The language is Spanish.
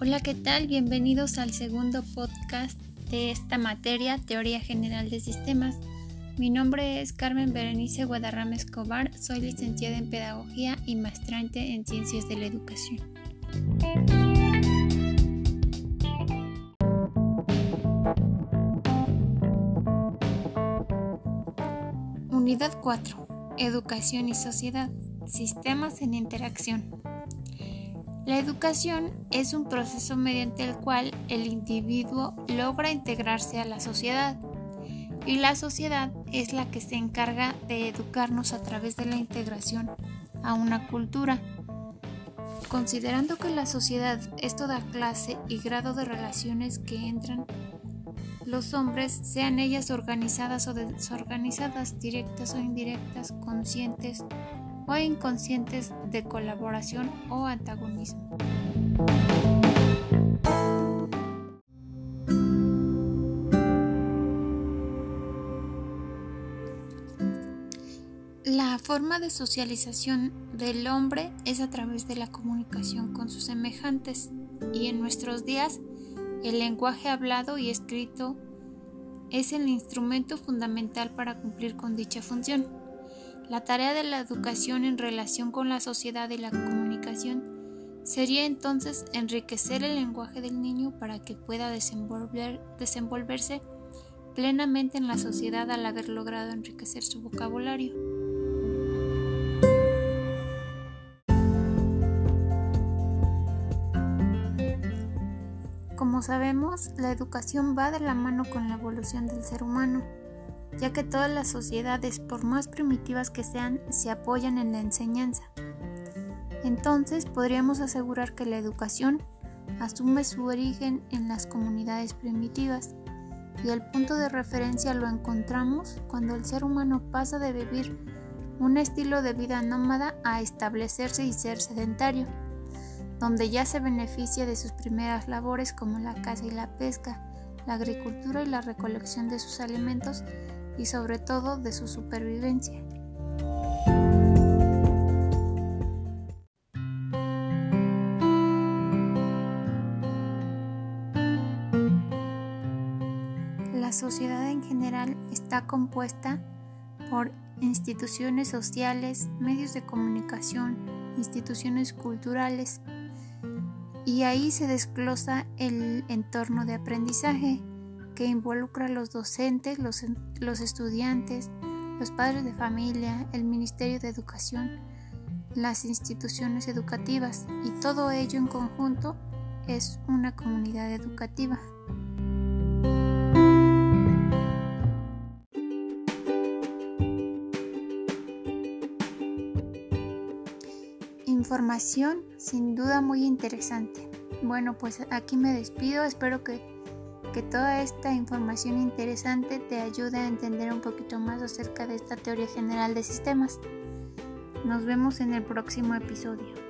Hola, ¿qué tal? Bienvenidos al segundo podcast de esta materia, Teoría General de Sistemas. Mi nombre es Carmen Berenice Guadarrama Escobar, soy licenciada en Pedagogía y maestrante en Ciencias de la Educación. Unidad 4. Educación y sociedad. Sistemas en interacción. La educación es un proceso mediante el cual el individuo logra integrarse a la sociedad y la sociedad es la que se encarga de educarnos a través de la integración a una cultura. Considerando que la sociedad es toda clase y grado de relaciones que entran, los hombres, sean ellas organizadas o desorganizadas, directas o indirectas, conscientes o inconscientes de colaboración o antagonismo. La forma de socialización del hombre es a través de la comunicación con sus semejantes y en nuestros días el lenguaje hablado y escrito es el instrumento fundamental para cumplir con dicha función. La tarea de la educación en relación con la sociedad y la comunicación sería entonces enriquecer el lenguaje del niño para que pueda desenvolverse plenamente en la sociedad al haber logrado enriquecer su vocabulario. Como sabemos, la educación va de la mano con la evolución del ser humano ya que todas las sociedades, por más primitivas que sean, se apoyan en la enseñanza. Entonces podríamos asegurar que la educación asume su origen en las comunidades primitivas y el punto de referencia lo encontramos cuando el ser humano pasa de vivir un estilo de vida nómada a establecerse y ser sedentario, donde ya se beneficia de sus primeras labores como la caza y la pesca, la agricultura y la recolección de sus alimentos y sobre todo de su supervivencia. La sociedad en general está compuesta por instituciones sociales, medios de comunicación, instituciones culturales, y ahí se desglosa el entorno de aprendizaje que involucra a los docentes, los, los estudiantes, los padres de familia, el Ministerio de Educación, las instituciones educativas y todo ello en conjunto es una comunidad educativa. Información sin duda muy interesante. Bueno, pues aquí me despido, espero que que toda esta información interesante te ayude a entender un poquito más acerca de esta teoría general de sistemas. Nos vemos en el próximo episodio.